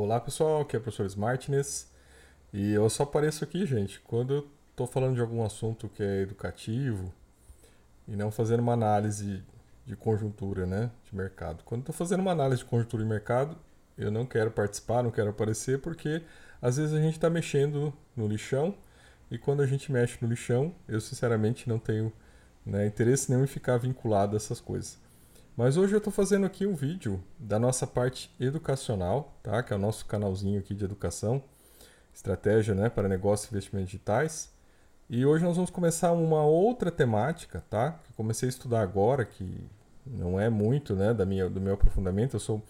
Olá pessoal, aqui é o professor Smartness e eu só apareço aqui, gente, quando eu estou falando de algum assunto que é educativo e não fazendo uma análise de conjuntura, né, de mercado. Quando estou fazendo uma análise de conjuntura de mercado, eu não quero participar, não quero aparecer, porque às vezes a gente está mexendo no lixão e quando a gente mexe no lixão, eu sinceramente não tenho né, interesse nenhum em ficar vinculado a essas coisas. Mas hoje eu estou fazendo aqui um vídeo da nossa parte educacional, tá? que é o nosso canalzinho aqui de educação, estratégia né, para negócios e investimentos digitais. E hoje nós vamos começar uma outra temática, tá? Que comecei a estudar agora, que não é muito né, da minha, do meu aprofundamento, eu sou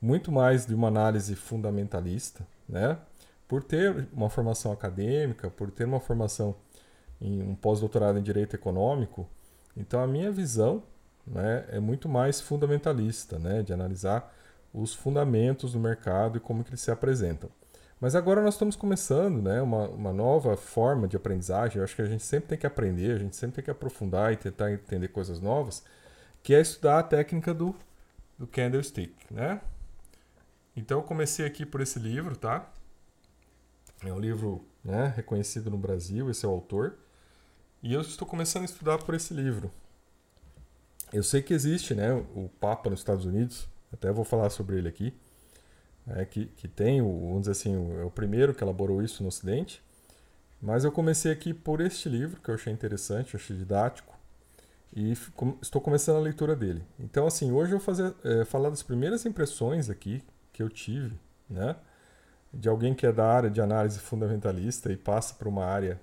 muito mais de uma análise fundamentalista, né? Por ter uma formação acadêmica, por ter uma formação em um pós-doutorado em direito econômico, então a minha visão né, é muito mais fundamentalista, né, de analisar os fundamentos do mercado e como que eles se apresentam. Mas agora nós estamos começando né, uma, uma nova forma de aprendizagem. Eu acho que a gente sempre tem que aprender, a gente sempre tem que aprofundar e tentar entender coisas novas, que é estudar a técnica do, do candlestick. Né? Então eu comecei aqui por esse livro, tá? É um livro né, reconhecido no Brasil, esse é o autor. E eu estou começando a estudar por esse livro, eu sei que existe, né, o Papa nos Estados Unidos, até vou falar sobre ele aqui, é, que, que tem, o, vamos dizer assim, o, é o primeiro que elaborou isso no Ocidente, mas eu comecei aqui por este livro, que eu achei interessante, eu achei didático, e estou começando a leitura dele. Então, assim, hoje eu vou fazer, é, falar das primeiras impressões aqui que eu tive, né, de alguém que é da área de análise fundamentalista e passa para uma área,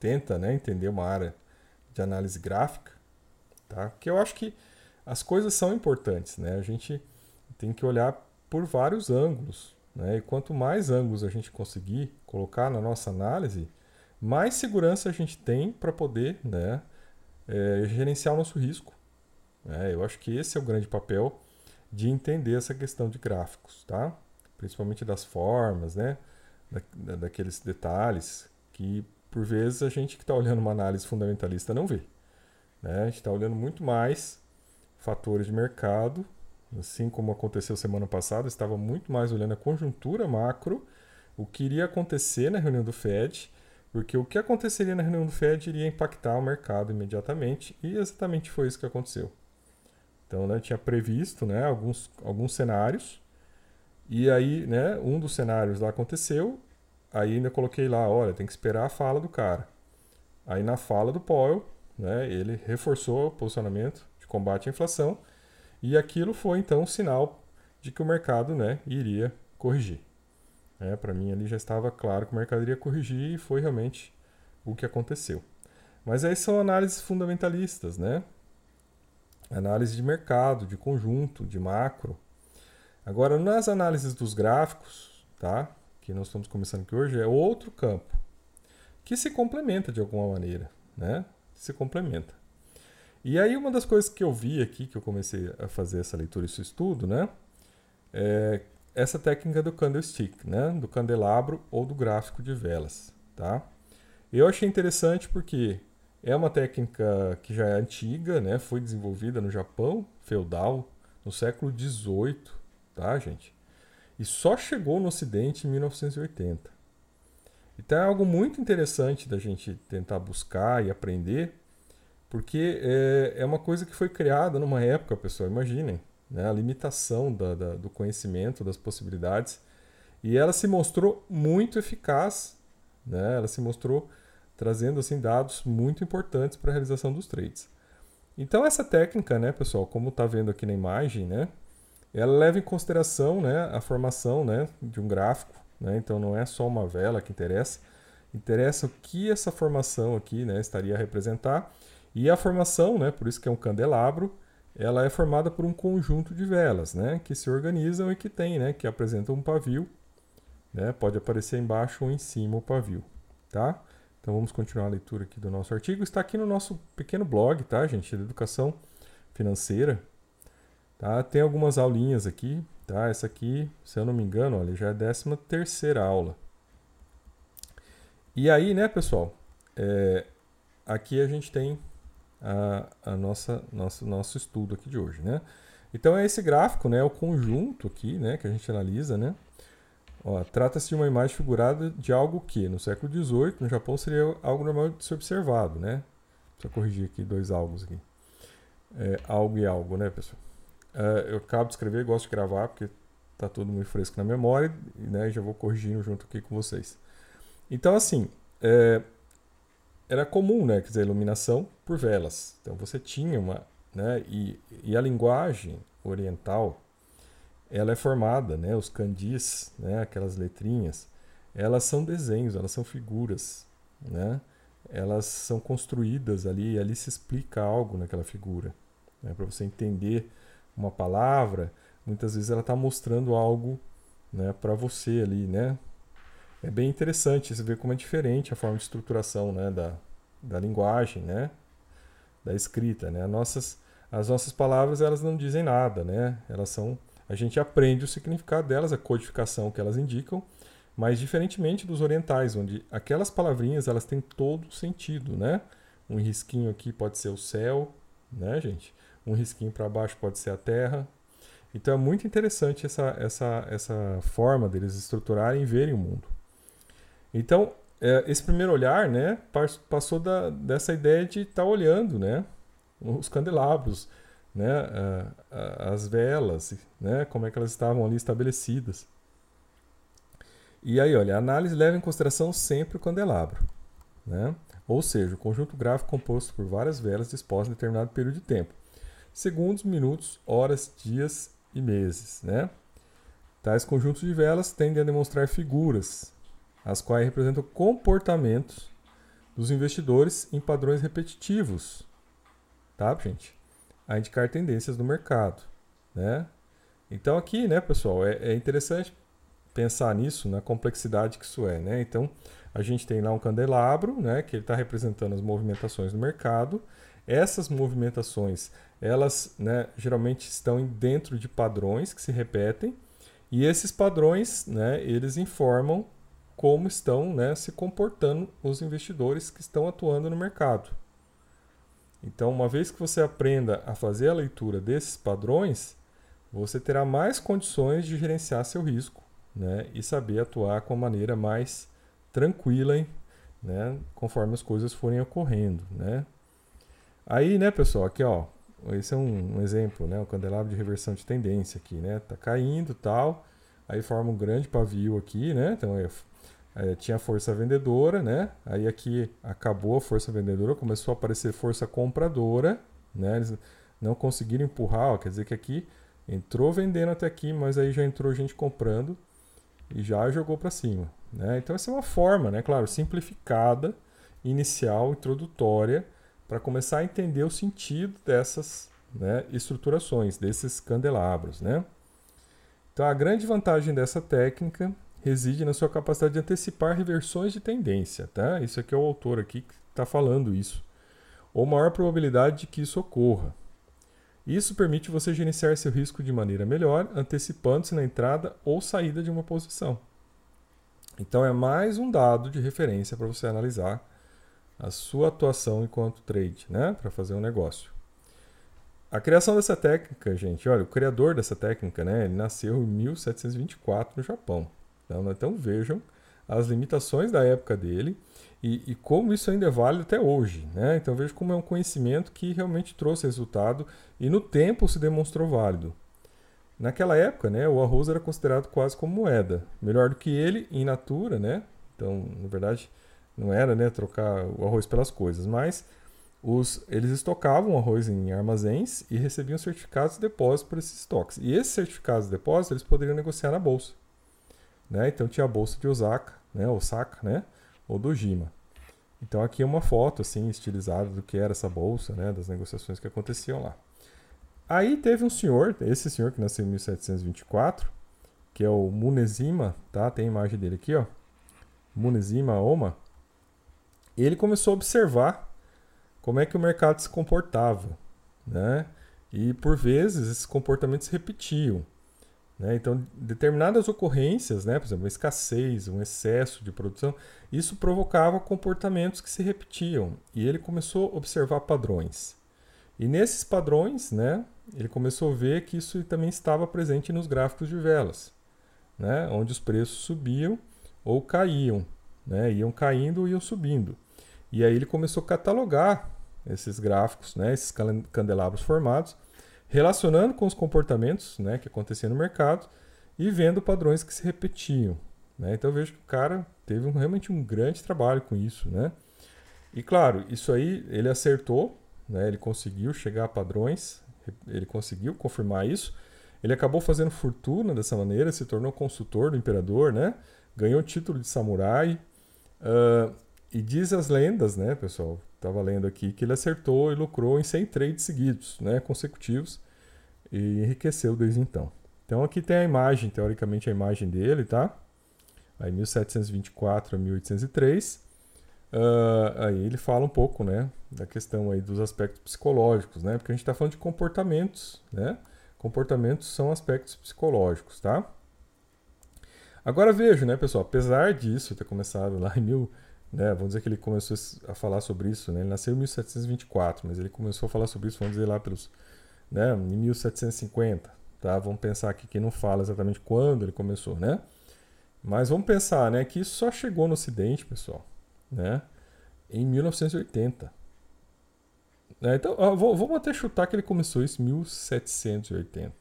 tenta, né, entender uma área de análise gráfica, tá? Porque eu acho que as coisas são importantes, né? A gente tem que olhar por vários ângulos, né? E quanto mais ângulos a gente conseguir colocar na nossa análise, mais segurança a gente tem para poder, né, é, gerenciar o nosso risco. Né? Eu acho que esse é o grande papel de entender essa questão de gráficos, tá? Principalmente das formas, né? Da, daqueles detalhes que por vezes a gente que está olhando uma análise fundamentalista não vê. Né? A gente está olhando muito mais fatores de mercado, assim como aconteceu semana passada, estava muito mais olhando a conjuntura macro, o que iria acontecer na reunião do Fed, porque o que aconteceria na reunião do Fed iria impactar o mercado imediatamente, e exatamente foi isso que aconteceu. Então, né, tinha previsto né, alguns, alguns cenários, e aí né, um dos cenários lá aconteceu, aí ainda coloquei lá, olha, tem que esperar a fala do cara. Aí na fala do Powell, né, ele reforçou o posicionamento de combate à inflação e aquilo foi então um sinal de que o mercado né, iria corrigir. É, Para mim ali já estava claro que o mercado iria corrigir e foi realmente o que aconteceu. Mas aí são análises fundamentalistas, né? Análise de mercado, de conjunto, de macro. Agora, nas análises dos gráficos, tá? Que nós estamos começando aqui hoje, é outro campo que se complementa de alguma maneira, né? Se complementa. E aí uma das coisas que eu vi aqui, que eu comecei a fazer essa leitura e esse estudo, né? É essa técnica do candlestick, né? Do candelabro ou do gráfico de velas, tá? Eu achei interessante porque é uma técnica que já é antiga, né? Foi desenvolvida no Japão feudal no século XVIII, tá, gente? E só chegou no Ocidente em 1980. Então é algo muito interessante da gente tentar buscar e aprender, porque é, é uma coisa que foi criada numa época, pessoal, imaginem, né, a limitação da, da, do conhecimento, das possibilidades, e ela se mostrou muito eficaz, né, ela se mostrou trazendo assim dados muito importantes para a realização dos trades. Então essa técnica, né, pessoal, como está vendo aqui na imagem, né, ela leva em consideração né, a formação né, de um gráfico né? Então não é só uma vela que interessa, interessa o que essa formação aqui né, estaria a representar. E a formação, né, por isso que é um candelabro, ela é formada por um conjunto de velas né, que se organizam e que tem, né, que apresentam um pavio. Né, pode aparecer embaixo ou em cima o pavio. Tá? Então vamos continuar a leitura aqui do nosso artigo. Está aqui no nosso pequeno blog, tá, gente? De educação financeira. Tá? Tem algumas aulinhas aqui, Tá? Essa aqui, se eu não me engano, olha, já é a 13 terceira aula. E aí, né, pessoal, é, aqui a gente tem a, a nossa, nosso, nosso estudo aqui de hoje, né? Então é esse gráfico, né, o conjunto aqui, né, que a gente analisa, né? Trata-se de uma imagem figurada de algo que, no século XVIII, no Japão, seria algo normal de ser observado, né? Deixa eu corrigir aqui dois algos aqui. É, algo e algo, né, pessoal? É, eu acabo de escrever, gosto de gravar, porque tá tudo muito fresco na memória, né? Já vou corrigindo junto aqui com vocês. Então, assim, é, era comum, né? Quer dizer, iluminação por velas. Então, você tinha uma... Né, e, e a linguagem oriental, ela é formada, né? Os kanjis, né? Aquelas letrinhas, elas são desenhos, elas são figuras, né? Elas são construídas ali, e ali se explica algo naquela figura, né? Para você entender uma palavra, muitas vezes ela está mostrando algo, né? Para você ali, né? É bem interessante você ver como é diferente a forma de estruturação, né? Da, da linguagem, né? Da escrita, né? Nossas, as nossas palavras elas não dizem nada, né? Elas são a gente aprende o significado delas, a codificação que elas indicam, mas diferentemente dos orientais, onde aquelas palavrinhas elas têm todo sentido, né? Um risquinho aqui pode ser o céu, né, gente? Um risquinho para baixo pode ser a terra. Então é muito interessante essa, essa, essa forma deles estruturarem e verem o mundo. Então, é, esse primeiro olhar, né, passou da, dessa ideia de estar tá olhando, né, os candelabros, né, as velas, né, como é que elas estavam ali estabelecidas. E aí, olha, a análise leva em consideração sempre o candelabro, né? ou seja, o conjunto gráfico composto por várias velas dispostas em determinado período de tempo, segundos, minutos, horas, dias e meses. Né? Tais conjuntos de velas tendem a demonstrar figuras, as quais representam comportamentos dos investidores em padrões repetitivos. Tá, gente? a indicar tendências do mercado. Né? Então aqui, né, pessoal, é, é, interessante pensar nisso, na complexidade que isso é. Né? Então a gente tem lá um candelabro, né, que ele está representando as movimentações do mercado. Essas movimentações, elas né, geralmente estão dentro de padrões que se repetem, e esses padrões, né, eles informam como estão né, se comportando os investidores que estão atuando no mercado. Então, uma vez que você aprenda a fazer a leitura desses padrões, você terá mais condições de gerenciar seu risco né, e saber atuar com a maneira mais tranquila né, conforme as coisas forem ocorrendo. Né. Aí, né, pessoal, aqui ó, esse é um, um exemplo, né, o candelabro de reversão de tendência aqui, né, tá caindo tal, aí forma um grande pavio aqui, né, então é é, tinha força vendedora, né? Aí aqui acabou a força vendedora, começou a aparecer força compradora, né? Eles não conseguiram empurrar, ó, quer dizer que aqui entrou vendendo até aqui, mas aí já entrou gente comprando e já jogou para cima, né? Então essa é uma forma, né? Claro, simplificada, inicial, introdutória, para começar a entender o sentido dessas né, estruturações, desses candelabros, né? Então a grande vantagem dessa técnica reside na sua capacidade de antecipar reversões de tendência, tá? Isso aqui é o autor aqui que está falando isso. Ou maior probabilidade de que isso ocorra. Isso permite você gerenciar seu risco de maneira melhor, antecipando-se na entrada ou saída de uma posição. Então é mais um dado de referência para você analisar a sua atuação enquanto trade, né, para fazer um negócio. A criação dessa técnica, gente, olha, o criador dessa técnica, né, ele nasceu em 1724 no Japão. Então, então vejam as limitações da época dele e, e, como isso ainda é válido até hoje. Né? Então veja como é um conhecimento que realmente trouxe resultado e no tempo se demonstrou válido. Naquela época, né, o arroz era considerado quase como moeda. Melhor do que ele em natura, né? Então, na verdade, não era né, trocar o arroz pelas coisas, mas os, eles estocavam arroz em armazéns e recebiam certificados de depósito por esses estoques. E esses certificados de depósito eles poderiam negociar na bolsa. Né? Então tinha a bolsa de Osaka, né? Osaka, né? Ou do Jima. Então aqui é uma foto assim estilizada do que era essa bolsa, né? Das negociações que aconteciam lá. Aí teve um senhor, esse senhor que nasceu em 1724, que é o Munezima, tá? Tem a imagem dele aqui, ó. Munezima Oma. Ele começou a observar como é que o mercado se comportava, né? E por vezes esses comportamentos se repetiam. Né? Então, determinadas ocorrências, né, por exemplo, uma escassez, um excesso de produção, isso provocava comportamentos que se repetiam. E ele começou a observar padrões. E nesses padrões, né, ele começou a ver que isso também estava presente nos gráficos de velas. né, onde os preços subiam ou caíam, né, iam caindo ou iam subindo. E aí ele começou a catalogar esses gráficos, né, esses candelabros formados, relacionando com os comportamentos né, que aconteciam no mercado e vendo padrões que se repetiam. Né? Então eu vejo que o cara teve um, realmente um grande trabalho com isso. Né? E claro, isso aí ele acertou, né? ele conseguiu chegar a padrões, ele conseguiu confirmar isso. Ele acabou fazendo fortuna dessa maneira, se tornou consultor do imperador, né? ganhou o título de samurai. Uh, e diz as lendas, né, pessoal? Estava lendo aqui que ele acertou e lucrou em 100 trades seguidos, né, consecutivos, e enriqueceu desde então. Então aqui tem a imagem, teoricamente a imagem dele, tá? Aí 1724 a 1803. Uh, aí ele fala um pouco, né, da questão aí dos aspectos psicológicos, né? Porque a gente está falando de comportamentos, né? Comportamentos são aspectos psicológicos, tá? Agora vejo, né, pessoal, apesar disso ter começado lá em mil né, vamos dizer que ele começou a falar sobre isso, né? Ele nasceu em 1724, mas ele começou a falar sobre isso, vamos dizer lá pelos, né, em 1750, tá? Vamos pensar aqui que não fala exatamente quando ele começou, né? Mas vamos pensar, né, que isso só chegou no Ocidente, pessoal, né? Em 1980. Né? Então, ó, vamos até chutar que ele começou isso em 1780,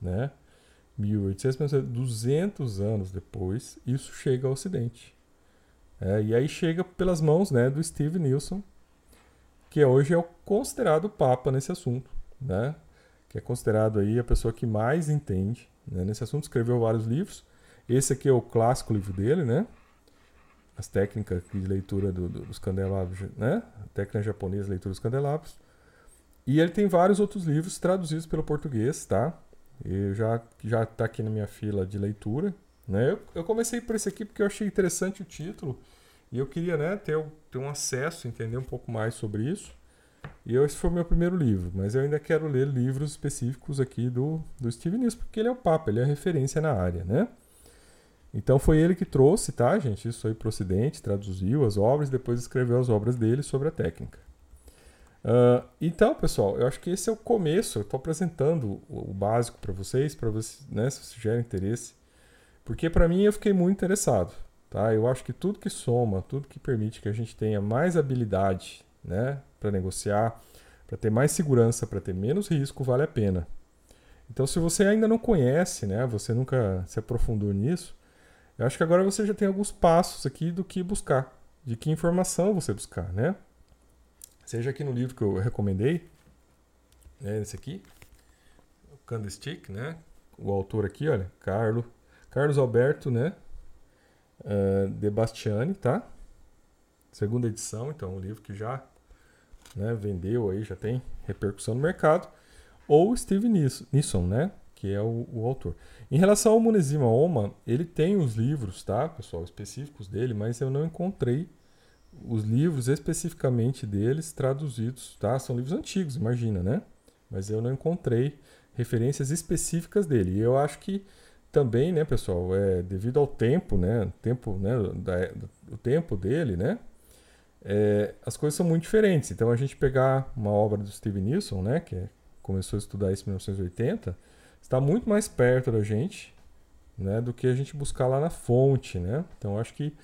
né? 1800, 200 anos depois, isso chega ao Ocidente. É, e aí chega pelas mãos né, do Steve Nilsson, que hoje é o considerado papa nesse assunto, né? que é considerado aí a pessoa que mais entende né, nesse assunto, escreveu vários livros. Esse aqui é o clássico livro dele, né? As técnicas de leitura do, do, dos candelabros, né? Técnica japonesa de leitura dos candelabros. E ele tem vários outros livros traduzidos pelo português, tá? E já já está aqui na minha fila de leitura. Né? Eu, eu comecei por esse aqui porque eu achei interessante o título e eu queria né, ter, ter um acesso, entender um pouco mais sobre isso. E esse foi o meu primeiro livro, mas eu ainda quero ler livros específicos aqui do, do Steve Nisso, porque ele é o Papa, ele é a referência na área, né? Então foi ele que trouxe, tá, gente? Isso aí para o Ocidente, traduziu as obras, depois escreveu as obras dele sobre a técnica. Uh, então, pessoal, eu acho que esse é o começo. Eu estou apresentando o, o básico para vocês, para vocês, né, se vocês tiverem interesse. Porque para mim eu fiquei muito interessado. Tá? Eu acho que tudo que soma, tudo que permite que a gente tenha mais habilidade né, para negociar, para ter mais segurança, para ter menos risco, vale a pena. Então, se você ainda não conhece, né, você nunca se aprofundou nisso, eu acho que agora você já tem alguns passos aqui do que buscar, de que informação você buscar, né? Seja aqui no livro que eu recomendei, né, esse aqui, o Candlestick, né? O autor aqui, olha, Carlo, Carlos Alberto, né? uh, de Bastiani, tá? Segunda edição, então um livro que já né, vendeu aí, já tem repercussão no mercado. Ou Steve Nisson, né? Que é o, o, autor. Em relação ao Munezima Oma, ele tem os livros, tá, pessoal, específicos dele, mas eu não encontrei os livros especificamente deles traduzidos, tá? São livros antigos, imagina, né? Mas eu não encontrei referências específicas dele. E eu acho que também, né, pessoal, é, devido ao tempo, né, tempo, né, da, tempo dele, né, é, as coisas são muito diferentes. Então, a gente pegar uma obra do Steve Nilsson, né, que é, começou a estudar isso em 1980, está muito mais perto da gente, né, do que a gente buscar lá na fonte, né. Então, acho que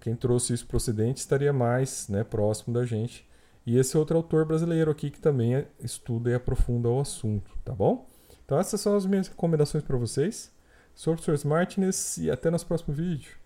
quem trouxe isso Ocidente estaria mais, né, próximo da gente. E esse outro autor brasileiro aqui que também é, estuda e aprofunda o assunto, tá bom? Então essas são as minhas recomendações para vocês. Sou o professor Martinez e até nosso próximo vídeo.